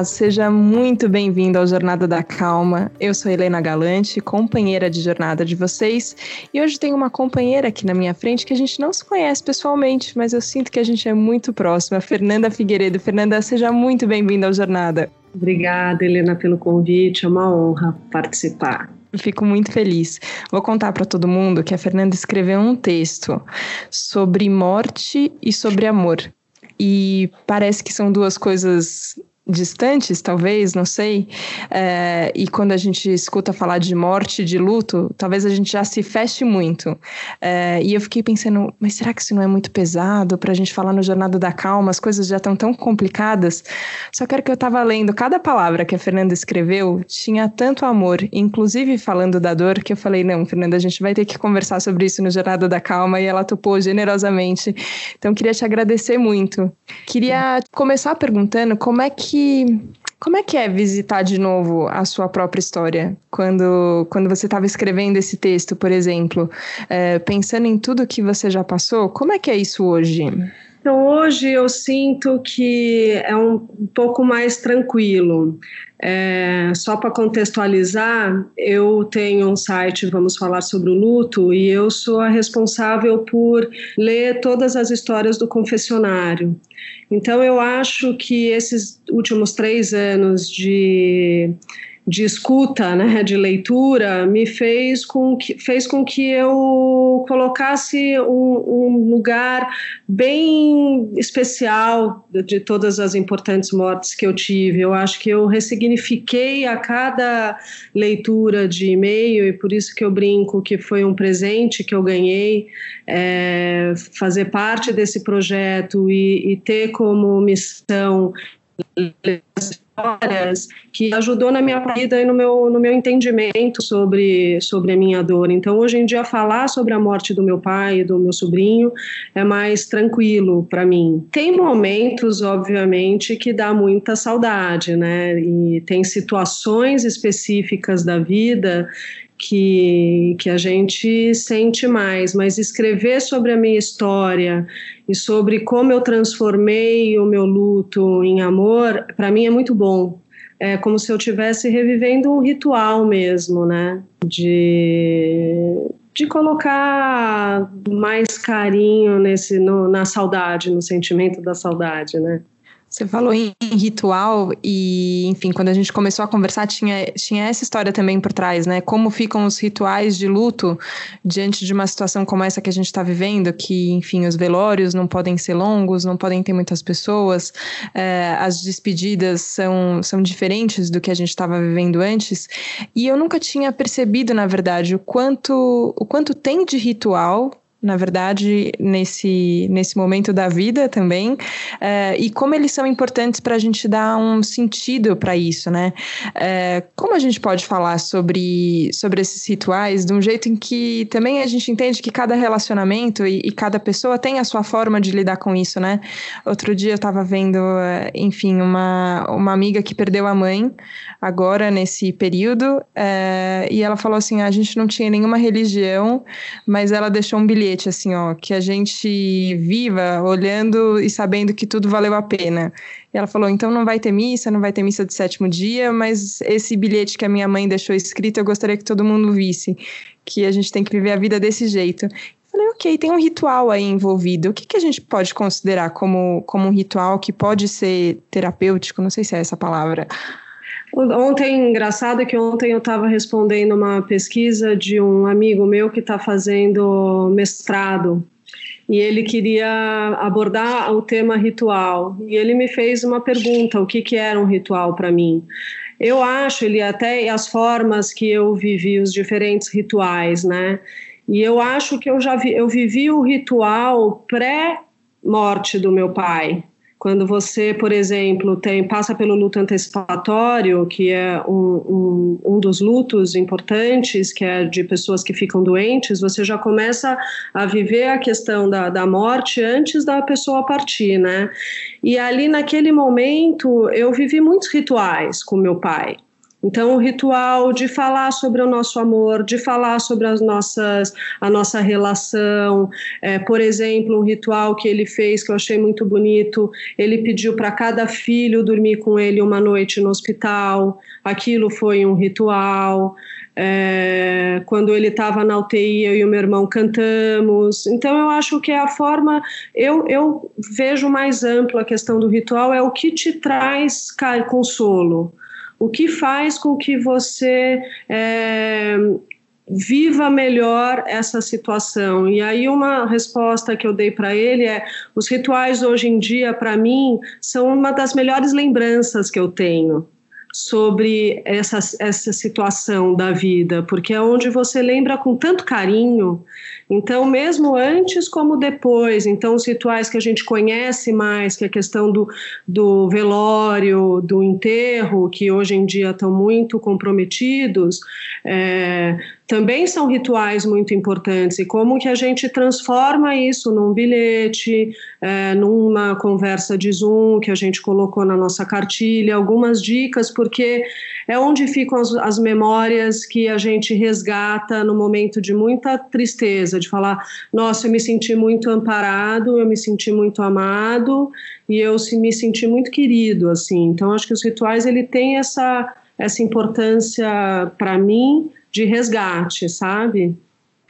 Olá, seja muito bem-vindo ao Jornada da Calma. Eu sou Helena Galante, companheira de jornada de vocês, e hoje tenho uma companheira aqui na minha frente que a gente não se conhece pessoalmente, mas eu sinto que a gente é muito próxima, Fernanda Figueiredo. Fernanda, seja muito bem-vinda ao Jornada. Obrigada, Helena, pelo convite. É uma honra participar. Fico muito feliz. Vou contar para todo mundo que a Fernanda escreveu um texto sobre morte e sobre amor. E parece que são duas coisas distantes, talvez, não sei. É, e quando a gente escuta falar de morte, de luto, talvez a gente já se feche muito. É, e eu fiquei pensando, mas será que isso não é muito pesado para a gente falar no Jornada da Calma? As coisas já estão tão complicadas. Só quero que eu estava lendo cada palavra que a Fernanda escreveu, tinha tanto amor, inclusive falando da dor, que eu falei, não, Fernanda, a gente vai ter que conversar sobre isso no Jornada da Calma, e ela topou generosamente. Então, queria te agradecer muito. Queria começar perguntando como é que como é que é visitar de novo a sua própria história? Quando, quando você estava escrevendo esse texto, por exemplo, é, pensando em tudo que você já passou, como é que é isso hoje? Então, hoje eu sinto que é um, pouco mais tranquilo. É, só para contextualizar, eu tenho um site, vamos falar sobre o luto, e eu sou a responsável por ler todas as histórias do confessionário. Então, eu acho que esses últimos três anos de de escuta, né, de leitura, me fez com que, fez com que eu colocasse um, um lugar bem especial de, todas as importantes mortes que eu tive. Eu acho que eu ressignifiquei a cada leitura de e-mail e por isso que eu brinco que foi um presente que eu ganhei é, fazer parte desse projeto e, e ter como missão histórias que ajudou na minha vida e no meu, no meu entendimento sobre, sobre a minha dor. Então, hoje em dia, falar sobre a morte do meu pai e do meu sobrinho é mais tranquilo para mim. Tem momentos, obviamente, que dá muita saudade, né? E tem situações específicas da vida que, que a gente sente mais, mas escrever sobre a minha história e sobre como eu transformei o meu luto em amor, para mim é muito bom. É como se eu estivesse revivendo um ritual mesmo, né? De, de colocar mais carinho nesse, no, na saudade, no sentimento da saudade, né? Você falou em ritual e, enfim, quando a gente começou a conversar, tinha, tinha essa história também por trás, né? Como ficam os rituais de luto diante de uma situação como essa que a gente está vivendo, que, enfim, os velórios não podem ser longos, não podem ter muitas pessoas, é, as despedidas são, são diferentes do que a gente estava vivendo antes. E eu nunca tinha percebido, na verdade, o quanto, o quanto tem de ritual na verdade, nesse, nesse momento da vida também, é, e como eles são importantes para a gente dar um sentido para isso, né? É, como a gente pode falar sobre, sobre esses rituais de um jeito em que também a gente entende que cada relacionamento e, e cada pessoa tem a sua forma de lidar com isso, né? Outro dia eu estava vendo, enfim, uma, uma amiga que perdeu a mãe agora nesse período, é, e ela falou assim: a gente não tinha nenhuma religião, mas ela deixou um bilhete bilhete, assim, ó, que a gente viva olhando e sabendo que tudo valeu a pena. E ela falou: então não vai ter missa, não vai ter missa de sétimo dia, mas esse bilhete que a minha mãe deixou escrito, eu gostaria que todo mundo visse, que a gente tem que viver a vida desse jeito. Eu falei, ok, tem um ritual aí envolvido. O que, que a gente pode considerar como, como um ritual que pode ser terapêutico? Não sei se é essa palavra. Ontem, engraçado que ontem eu estava respondendo uma pesquisa de um amigo meu que está fazendo mestrado e ele queria abordar o tema ritual e ele me fez uma pergunta: o que, que era um ritual para mim? Eu acho ele até as formas que eu vivi os diferentes rituais, né? E eu acho que eu já vi, eu vivi o ritual pré morte do meu pai, quando você, por exemplo, tem, passa pelo luto antecipatório, que é um, um, um, dos lutos importantes, que é de pessoas que ficam doentes, você já começa a viver a questão da, da morte antes da pessoa partir, né? E ali naquele momento eu vivi muitos rituais com meu pai. Então, o ritual de falar sobre o nosso amor, de falar sobre as nossas, a nossa relação, é, por exemplo, um ritual que ele fez que eu achei muito bonito, ele pediu para cada filho dormir com ele uma noite no hospital, aquilo foi um ritual. É, quando ele estava na UTI, eu e o meu irmão cantamos. Então, eu acho que é a forma. Eu, eu vejo mais ampla a questão do ritual, é o que te traz consolo o que faz com que você é, viva melhor essa situação. E aí uma resposta que eu dei para ele é: os rituais hoje em dia para mim são uma das melhores lembranças que eu tenho sobre essa, essa situação da vida, porque é onde você lembra com tanto carinho. Então, mesmo antes como depois, então os rituais que a gente conhece mais, que é a questão do, do velório, do enterro, que hoje em dia estão muito comprometidos, é, também são rituais muito importantes e como que a gente transforma isso num bilhete, é, numa conversa de Zoom que a gente colocou na nossa cartilha, algumas dicas, porque é onde ficam as, as memórias que a gente resgata no momento de muita tristeza, de falar, nossa, eu me senti muito amparado, eu me senti muito amado e eu me senti muito querido, assim. Então, acho que os rituais, ele tem essa, essa importância para mim, de resgate, sabe?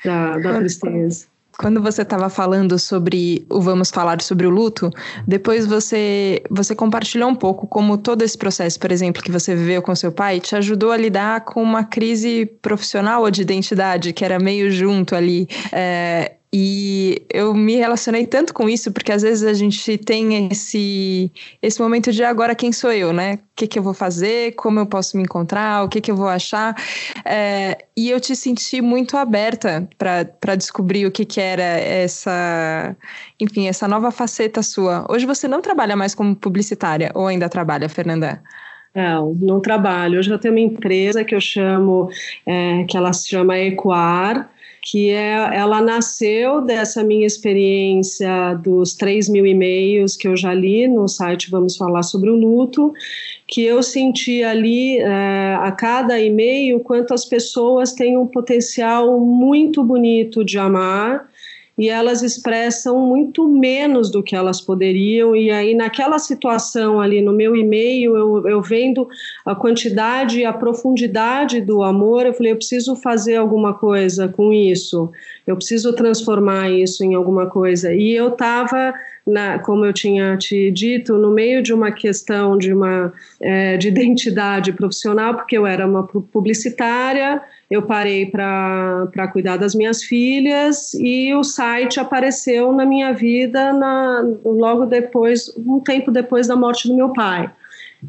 Da, da tristeza. Quando você estava falando sobre o Vamos Falar sobre o Luto, depois você, você compartilhou um pouco como todo esse processo, por exemplo, que você viveu com seu pai, te ajudou a lidar com uma crise profissional ou de identidade, que era meio junto ali. É, e eu me relacionei tanto com isso, porque às vezes a gente tem esse, esse momento de agora quem sou eu, né? O que, que eu vou fazer, como eu posso me encontrar, o que, que eu vou achar. É, e eu te senti muito aberta para descobrir o que, que era essa, enfim, essa nova faceta sua. Hoje você não trabalha mais como publicitária, ou ainda trabalha, Fernanda? Não, não trabalho. Hoje eu tenho uma empresa que eu chamo, é, que ela se chama Ecoar, que é, ela nasceu dessa minha experiência dos 3 mil e-mails que eu já li no site Vamos Falar sobre o Luto, que eu senti ali é, a cada e-mail quanto as pessoas têm um potencial muito bonito de amar e elas expressam muito menos do que elas poderiam. E aí, naquela situação ali no meu e-mail, eu, eu vendo a quantidade e a profundidade do amor, eu falei: eu preciso fazer alguma coisa com isso, eu preciso transformar isso em alguma coisa. E eu estava. como eu tinha te dito, no meio de uma questão de uma é, de identidade profissional, porque eu era uma publicitária, eu parei para cuidar das minhas filhas e o site apareceu na minha vida na, logo depois, um tempo depois da morte do meu pai.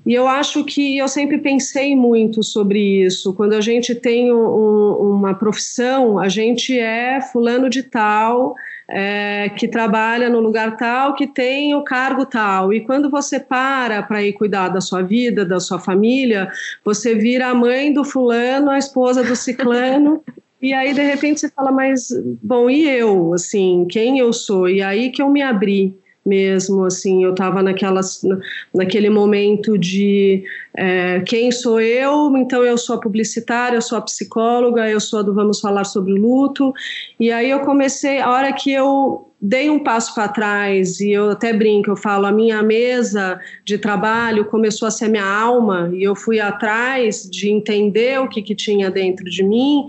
E eu acho que eu sempre pensei muito sobre isso. Quando a gente tem um, uma profissão, a gente é fulano de tal, é, que trabalha no lugar tal, que tem o cargo tal. E quando você para para ir cuidar da sua vida, da sua família, você vira a mãe do fulano, a esposa do ciclano. E aí, de repente, você fala, mas, bom, e eu? Assim, quem eu sou? E aí que eu me abri mesmo, assim, eu estava naquele momento de é, quem sou eu, então eu sou a publicitária, eu sou a psicóloga, eu sou a do Vamos Falar sobre o Luto, e aí eu comecei, a hora que eu dei um passo para trás, e eu até brinco, eu falo, a minha mesa de trabalho começou a ser minha alma, e eu fui atrás de entender o que, que tinha dentro de mim,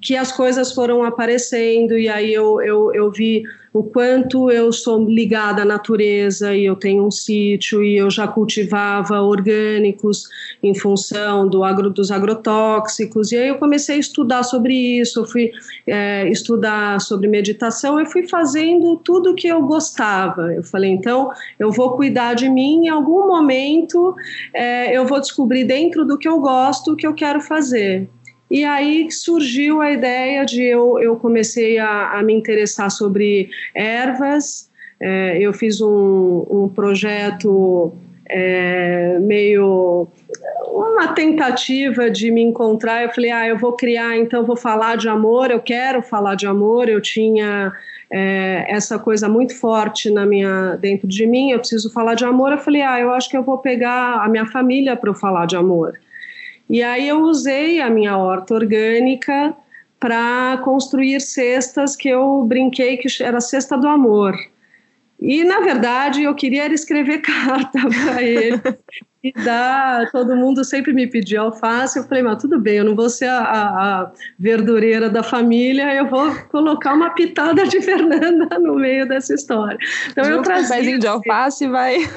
que as coisas foram aparecendo, e aí eu, eu, eu vi o quanto eu sou ligada à natureza e eu tenho um sítio e eu já cultivava orgânicos em função do agro, dos agrotóxicos. E aí eu comecei a estudar sobre isso, eu fui é, estudar sobre meditação e fui fazendo tudo que eu gostava. Eu falei, então eu vou cuidar de mim, em algum momento é, eu vou descobrir dentro do que eu gosto o que eu quero fazer. E aí surgiu a ideia de eu, eu comecei a, a me interessar sobre ervas. É, eu fiz um, um projeto é, meio uma tentativa de me encontrar. Eu falei, ah, eu vou criar, então vou falar de amor. Eu quero falar de amor. Eu tinha é, essa coisa muito forte na minha dentro de mim. Eu preciso falar de amor. Eu falei, ah, eu acho que eu vou pegar a minha família para eu falar de amor. E aí eu usei a minha horta orgânica para construir cestas que eu brinquei que era a cesta do amor. E, na verdade, eu queria escrever carta para ele e dar. Todo mundo sempre me pedia alface. Eu falei, mas tudo bem, eu não vou ser a, a, verdureira da família, eu vou colocar uma pitada de Fernanda no meio dessa história. Então, eu um trazia. de alface vai.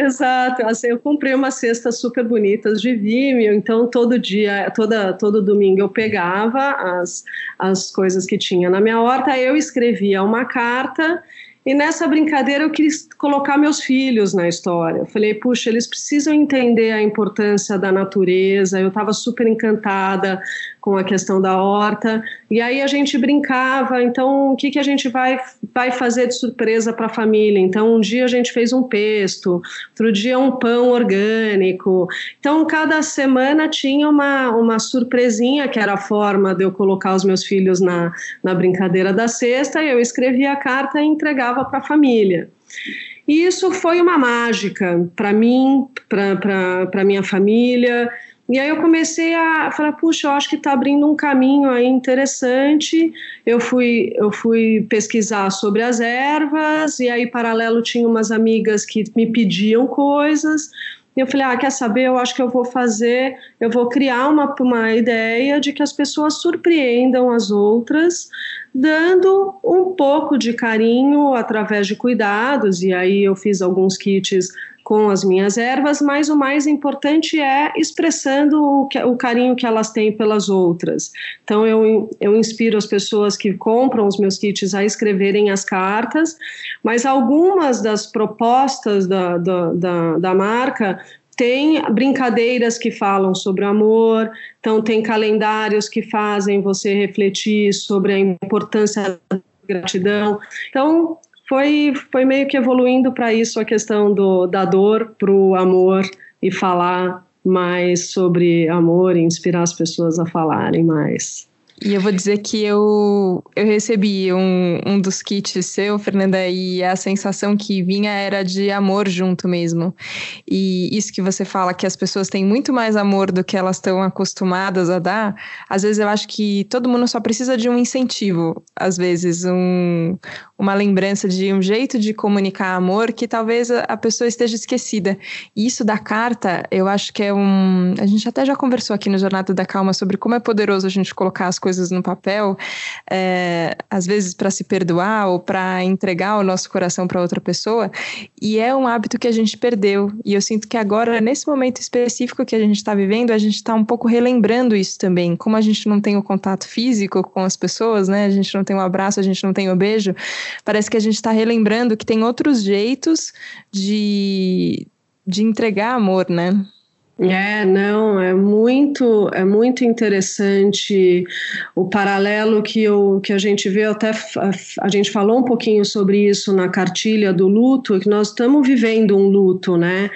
Exato, assim, eu comprei umas cestas super bonitas de Vimeo, então todo dia, toda, todo domingo eu pegava as, as coisas que tinha na minha horta, eu escrevia uma carta e nessa brincadeira eu quis colocar meus filhos na história. Eu falei, puxa, eles precisam entender a importância da natureza. Eu estava super encantada com a questão da horta. E aí a gente brincava, então o que, que a gente vai, vai fazer de surpresa para a família? Então um dia a gente fez um pesto, outro dia um pão orgânico. Então cada semana tinha uma, uma surpresinha, que era a forma de eu colocar os meus filhos na, na brincadeira da cesta, eu escrevia a carta e entregava para a família. E isso foi uma mágica para mim, para minha família. E aí eu comecei a falar, puxa, eu acho que está abrindo um caminho aí interessante. Eu fui, eu fui pesquisar sobre as ervas, e aí paralelo tinha umas amigas que me pediam coisas. E eu falei, ah, quer saber? Eu acho que eu vou fazer, eu vou criar uma, uma ideia de que as pessoas surpreendam as outras, dando um pouco de carinho através de cuidados. E aí eu fiz alguns kits com as minhas ervas, mas o mais importante é expressando o, que, o carinho que elas têm pelas outras. Então, eu, eu inspiro as pessoas que compram os meus kits a escreverem as cartas, mas algumas das propostas da, da, da, da marca tem brincadeiras que falam sobre amor, então tem calendários que fazem você refletir sobre a importância da gratidão. Então, foi, foi meio que evoluindo para isso a questão do, da dor para o amor e falar mais sobre amor e inspirar as pessoas a falarem mais. E eu vou dizer que eu, eu recebi um, um dos kits seu, Fernanda, e a sensação que vinha era de amor junto mesmo. E isso que você fala, que as pessoas têm muito mais amor do que elas estão acostumadas a dar, às vezes eu acho que todo mundo só precisa de um incentivo, às vezes, um, uma lembrança de um jeito de comunicar amor que talvez a pessoa esteja esquecida. E isso da carta, eu acho que é um. A gente até já conversou aqui no Jornada da Calma sobre como é poderoso a gente colocar as coisas no papel, é, às vezes para se perdoar ou para entregar o nosso coração para outra pessoa. E é um hábito que a gente perdeu. E eu sinto que agora, nesse momento específico que a gente está vivendo, a gente está um pouco relembrando isso também. Como a gente não tem o contato físico com as pessoas, né? A gente não tem o um abraço, a gente não tem o um beijo parece que a gente está relembrando que tem outros jeitos de, de entregar amor, né? É, não, é muito, é muito interessante o paralelo que, eu, que a gente vê, até a, gente falou um pouquinho sobre isso na cartilha do luto, que nós estamos vivendo um luto, né?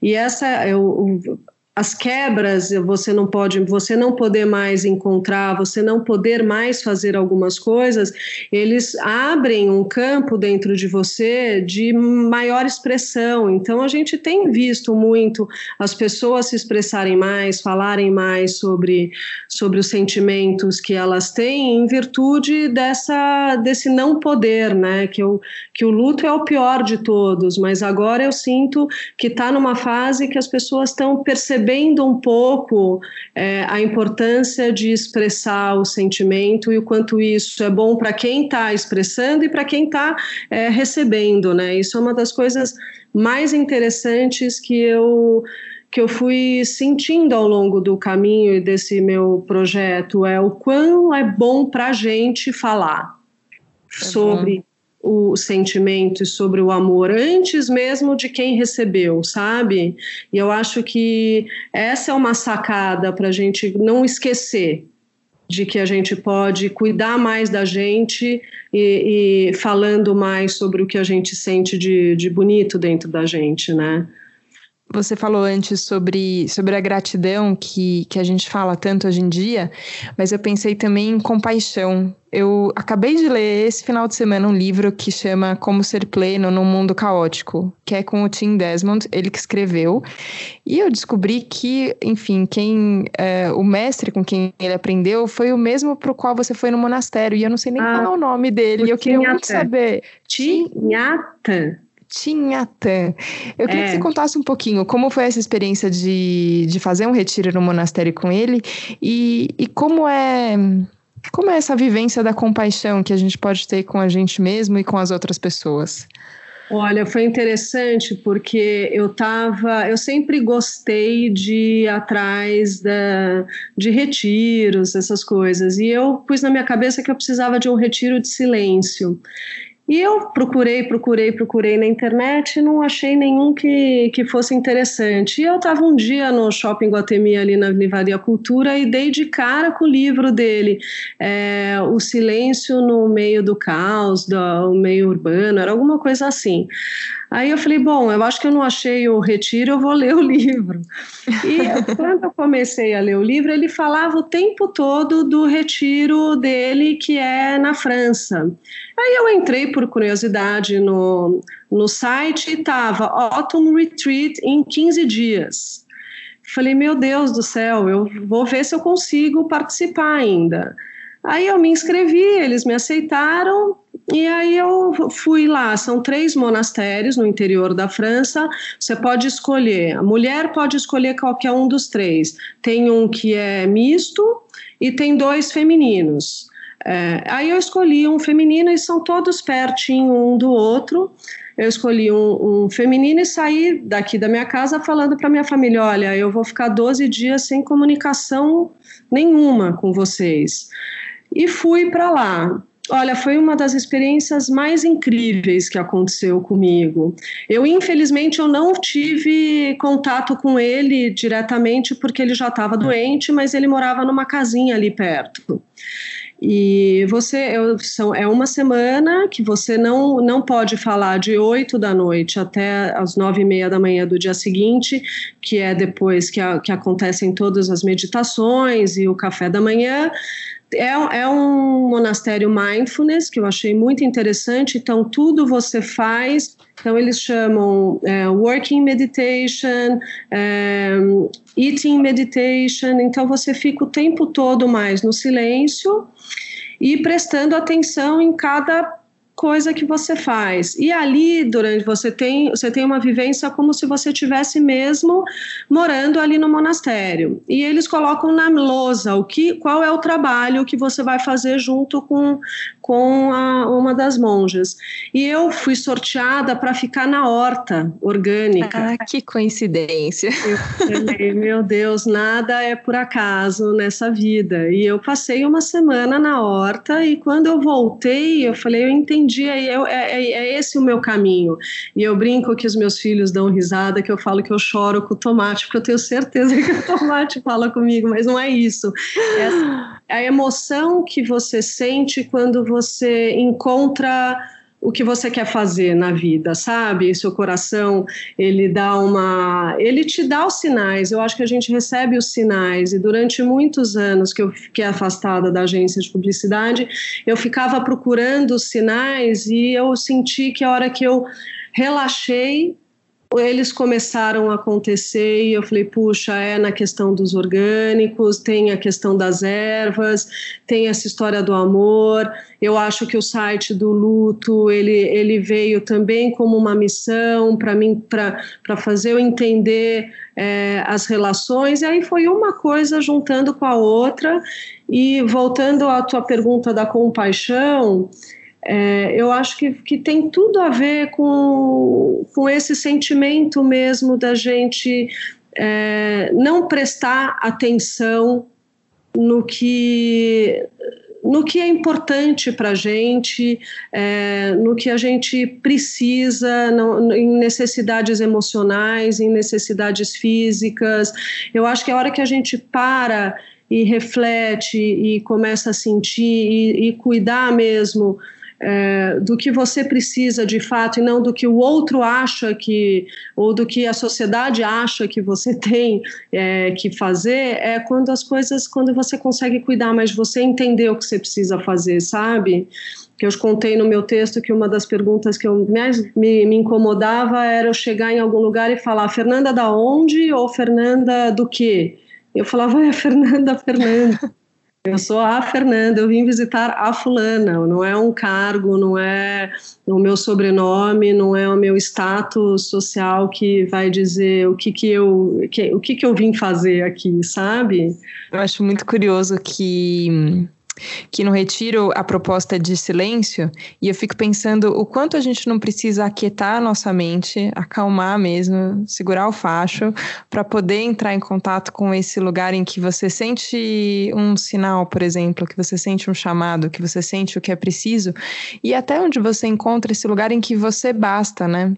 E essa, eu, as quebras, você não pode, você não poder mais encontrar, você não poder mais fazer algumas coisas, eles abrem um campo dentro de você de maior expressão. Então a gente tem visto muito as pessoas se expressarem mais, falarem mais sobre, sobre os sentimentos que elas têm em virtude dessa desse não poder, né? Que, eu, que o luto é o pior de todos, mas agora eu sinto que está numa fase que as pessoas estão percebendo percebendo um pouco é, a importância de expressar o sentimento e o quanto isso é bom para quem está expressando e para quem está é, recebendo, né? Isso é uma das coisas mais interessantes que eu que eu fui sentindo ao longo do caminho desse meu projeto é o quão é bom para a gente falar é sobre bom o sentimento e sobre o amor antes mesmo de quem recebeu, sabe? E eu acho que essa é uma sacada para a gente não esquecer de que a gente pode cuidar mais da gente e, e, falando mais sobre o que a gente sente de, de bonito dentro da gente, né? Você falou antes sobre, sobre a gratidão que, que a gente fala tanto hoje em dia, mas eu pensei também em compaixão. Eu acabei de ler esse final de semana um livro que chama Como Ser Pleno num Mundo Caótico, que é com o Tim Desmond, ele que escreveu. E eu descobri que, enfim, quem é, o mestre com quem ele aprendeu foi o mesmo para o qual você foi no monastério. E eu não sei nem ah, falar o nome dele. Eu queria muito saber. Tinhata. Tinhatã. Eu queria é. que você contasse um pouquinho como foi essa experiência de, de fazer um retiro no monastério com ele e, e como é como é essa vivência da compaixão que a gente pode ter com a gente mesmo e com as outras pessoas. Olha, foi interessante porque eu tava, eu sempre gostei de ir atrás da, de retiros, essas coisas, e eu pus na minha cabeça que eu precisava de um retiro de silêncio. E eu procurei, procurei, procurei na internet e não achei nenhum que, que fosse interessante. E eu estava um dia no Shopping Guatemi, ali na Livraria Cultura, e dei de cara com o livro dele, é, O Silêncio no Meio do Caos, do meio urbano, era alguma coisa assim. Aí eu falei, bom, eu acho que eu não achei o retiro, eu vou ler o livro. E quando eu comecei a ler o livro, ele falava o tempo todo do retiro dele, que é na França. Aí eu entrei por curiosidade no, no site e estava Autumn Retreat em 15 dias. Falei, meu Deus do céu, eu vou ver se eu consigo participar ainda. Aí eu me inscrevi, eles me aceitaram e aí eu fui lá. São três monastérios no interior da França. Você pode escolher. A mulher pode escolher qualquer um dos três. Tem um que é misto e tem dois femininos. É, aí eu escolhi um feminino e são todos pertinho um do outro. Eu escolhi um, um feminino e saí daqui da minha casa falando para minha família: olha, eu vou ficar 12 dias sem comunicação nenhuma com vocês e fui para lá. Olha, foi uma das experiências mais incríveis que aconteceu comigo. Eu, infelizmente, eu não tive contato com ele diretamente porque ele já estava doente, mas ele morava numa casinha ali perto. E você eu, são, é uma semana que você não, não pode falar de 8 da noite até as nove e meia da manhã do dia seguinte, que é depois que, a, que acontecem todas as meditações e o café da manhã. É, é um monastério mindfulness que eu achei muito interessante. Então, tudo você faz. Então, eles chamam é, working meditation, é, eating meditation. Então, você fica o tempo todo mais no silêncio e prestando atenção em cada coisa que você faz. E ali, durante você tem, você tem uma vivência como se você tivesse mesmo morando ali no monastério. E eles colocam na lousa o que, qual é o trabalho que você vai fazer junto com, com a, uma das monjas. E eu fui sorteada para ficar na horta orgânica. Ah, que coincidência. Eu falei, meu Deus, nada é por acaso nessa vida. E eu passei uma semana na horta e quando eu voltei, eu falei, eu entendi entendi, é, é, é, esse o meu caminho. E eu brinco que os meus filhos dão risada, que eu falo que eu choro com o tomate, porque eu tenho certeza que o tomate fala comigo, mas não é isso. É a emoção que você sente quando você encontra o que você quer fazer na vida, sabe? Seu coração, ele dá uma, ele te dá os sinais. Eu acho que a gente recebe os sinais e durante muitos anos que eu fiquei afastada da agência de publicidade, eu ficava procurando os sinais e eu senti que a hora que eu relaxei, eles começaram a acontecer e eu falei, puxa, é na questão dos orgânicos, tem a questão das ervas, tem essa história do amor. Eu acho que o site do luto, ele, ele veio também como uma missão para mim, para fazer eu entender é, as relações, e aí foi uma coisa juntando com a outra, e voltando à tua pergunta da compaixão, é, eu acho que, que tem tudo a ver com, com esse sentimento mesmo da gente é, não prestar atenção no que no que é importante para a gente, é, no que a gente precisa, no, em necessidades emocionais, em necessidades físicas. Eu acho que a hora que a gente para e reflete e começa a sentir e, e cuidar mesmo é, do que você precisa de fato e não do que o outro acha que, ou do que a sociedade acha que você tem é, que fazer, é quando as coisas, quando você consegue cuidar mais de você, entender o que você precisa fazer, sabe? que eu contei no meu texto que uma das perguntas que eu mais me, me, incomodava era eu chegar em algum lugar e falar Fernanda da onde ou Fernanda do quê? Eu falava, é Fernanda, Fernanda. Eu sou a Fernanda, eu vim visitar a fulana, não é um cargo, não é o meu sobrenome, não é o meu status social que vai dizer o que que eu, que, o que que eu vim fazer aqui, sabe? Eu acho muito curioso que que no retiro a proposta é de silêncio, e eu fico pensando o quanto a gente não precisa aquietar a nossa mente, acalmar mesmo, segurar o facho, para poder entrar em contato com esse lugar em que você sente um sinal, por exemplo, que você sente um chamado, que você sente o que é preciso, e até onde você encontra esse lugar em que você basta, né?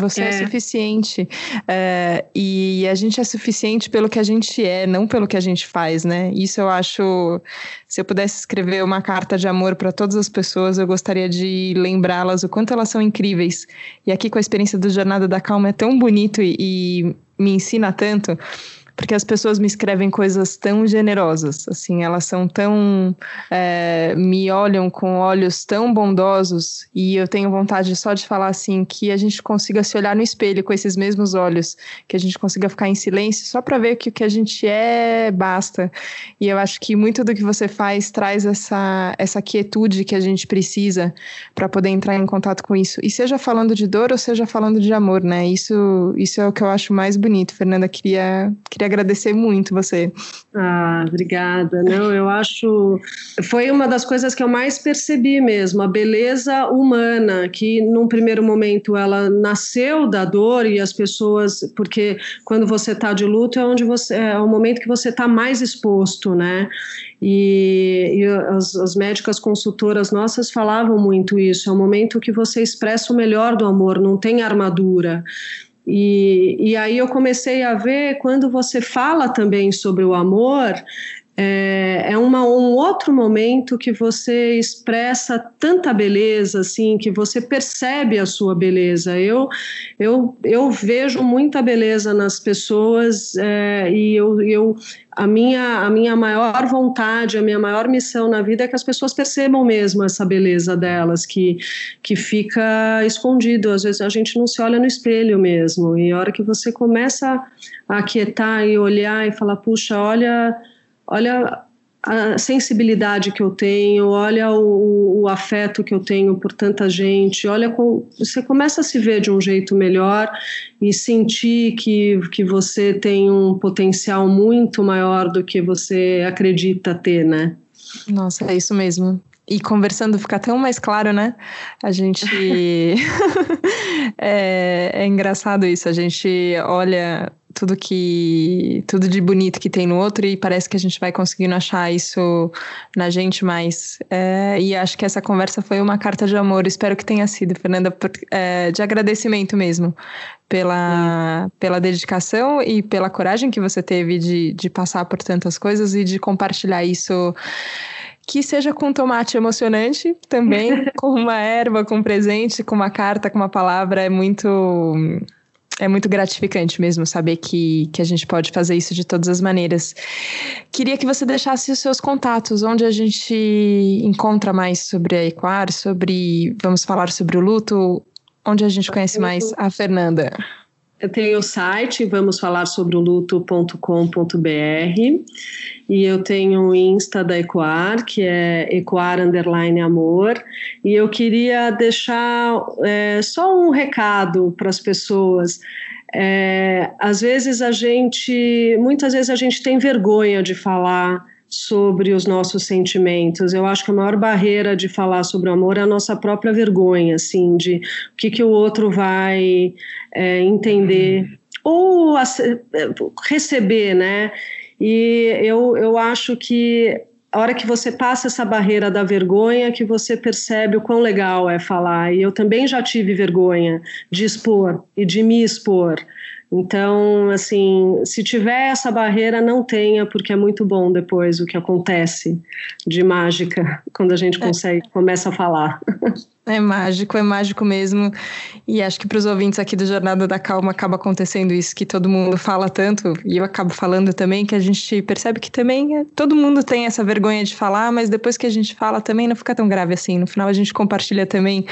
Você é, é suficiente. É, e a gente é suficiente pelo que a gente é, não pelo que a gente faz, né? Isso eu acho. Se eu pudesse escrever uma carta de amor para todas as pessoas, eu gostaria de lembrá-las o quanto elas são incríveis. E aqui com a experiência do Jornada da Calma é tão bonito e, e me ensina tanto porque as pessoas me escrevem coisas tão generosas, assim, elas são tão. É, me olham com olhos tão bondosos, e eu tenho vontade só de falar assim, que a gente consiga se olhar no espelho com esses mesmos olhos, que a gente consiga ficar em silêncio só para ver que o que a gente é basta. E eu acho que muito do que você faz traz essa, essa quietude que a gente precisa para poder entrar em contato com isso. E seja falando de dor ou seja falando de amor, né? Isso, isso é o que eu acho mais bonito. Fernanda, queria, queria queria agradecer muito você. Ah, obrigada. Não, eu acho foi uma das coisas que eu mais percebi mesmo, a beleza humana, que num primeiro momento ela nasceu da dor e as pessoas, porque quando você está de luto é onde você é o momento que você está mais exposto, né? E, e as, as, médicas consultoras nossas falavam muito isso. É o momento que você expressa o melhor do amor, não tem armadura. E, e aí eu comecei a ver quando você fala também sobre o amor, é, é uma, um outro momento que você expressa tanta beleza, assim, que você percebe a sua beleza. Eu, eu, eu vejo muita beleza nas pessoas é, e eu, eu, a, minha, a minha maior vontade, a minha maior missão na vida é que as pessoas percebam mesmo essa beleza delas, que, que fica escondido. Às vezes a gente não se olha no espelho mesmo. E a hora que você começa a aquietar e olhar e falar, puxa, olha olha a sensibilidade que eu tenho, olha o, o, afeto que eu tenho por tanta gente, olha com, você começa a se ver de um jeito melhor e sentir que, que você tem um potencial muito maior do que você acredita ter, né? Nossa, é isso mesmo. E conversando fica tão mais claro, né? A gente. é, é engraçado isso, a gente olha tudo que tudo de bonito que tem no outro e parece que a gente vai conseguindo achar isso na gente mais. É, e acho que essa conversa foi uma carta de amor. Espero que tenha sido Fernanda por, é, de agradecimento mesmo pela, pela dedicação e pela coragem que você teve de, de passar por tantas coisas e de compartilhar isso que seja com tomate emocionante também, com uma erva, com um presente, com uma carta, com uma palavra, é muito é muito gratificante mesmo saber que, que a gente pode fazer isso de todas as maneiras. Queria que você deixasse os seus contatos, onde a gente encontra mais sobre a Equar, sobre. Vamos falar sobre o luto, onde a gente conhece mais a Fernanda. Tenho o site, vamos falar sobre o luto.com.br, e eu tenho o Insta da Ecoar, que é Ecoar Underline Amor, e eu queria deixar é, só um recado para as pessoas. É, às vezes a gente, muitas vezes a gente tem vergonha de falar sobre os nossos sentimentos. Eu acho que a maior barreira de falar sobre o amor é a nossa própria vergonha, assim, de o que, que o outro vai é, entender ou receber, né? E eu, eu acho que a hora que você passa essa barreira da vergonha, que você percebe o quão legal é falar. E eu também já tive vergonha de expor e de me expor. Então, assim, se tiver essa barreira, não tenha, porque é muito bom depois o que acontece de mágica quando a gente é. consegue, começa a falar. É mágico, é mágico mesmo. E acho que para os ouvintes aqui do Jornada da Calma acaba acontecendo isso que todo mundo fala tanto, e eu acabo falando também, que a gente percebe que também é, todo mundo tem essa vergonha de falar, mas depois que a gente fala também não fica tão grave assim. No final a gente compartilha também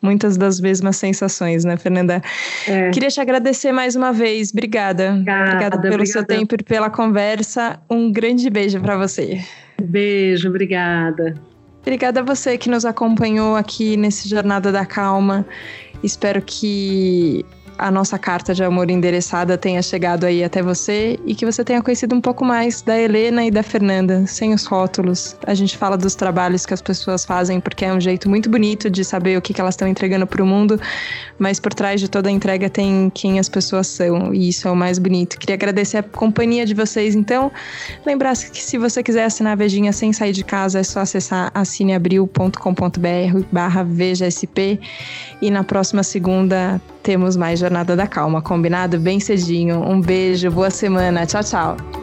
muitas das mesmas sensações, né, Fernanda? É. Queria te agradecer mais uma vez. Obrigada. Obrigada, obrigada pelo obrigada. seu tempo e pela conversa. Um grande beijo para você. Beijo, obrigada. Obrigada a você que nos acompanhou aqui nesse Jornada da Calma. Espero que a nossa carta de amor endereçada tenha chegado aí até você e que você tenha conhecido um pouco mais da Helena e da Fernanda, sem os rótulos. A gente fala dos trabalhos que as pessoas fazem porque é um jeito muito bonito de saber o que, que elas estão entregando para o mundo, mas por trás de toda entrega tem quem as pessoas são e isso é o mais bonito. Queria agradecer a companhia de vocês, então. Lembrar que se você quiser assinar a Vejinha sem sair de casa, é só acessar assineabril.com.br barra VejaSP e na próxima segunda temos mais Jornada da Calma, combinado? Bem cedinho. Um beijo, boa semana. Tchau, tchau.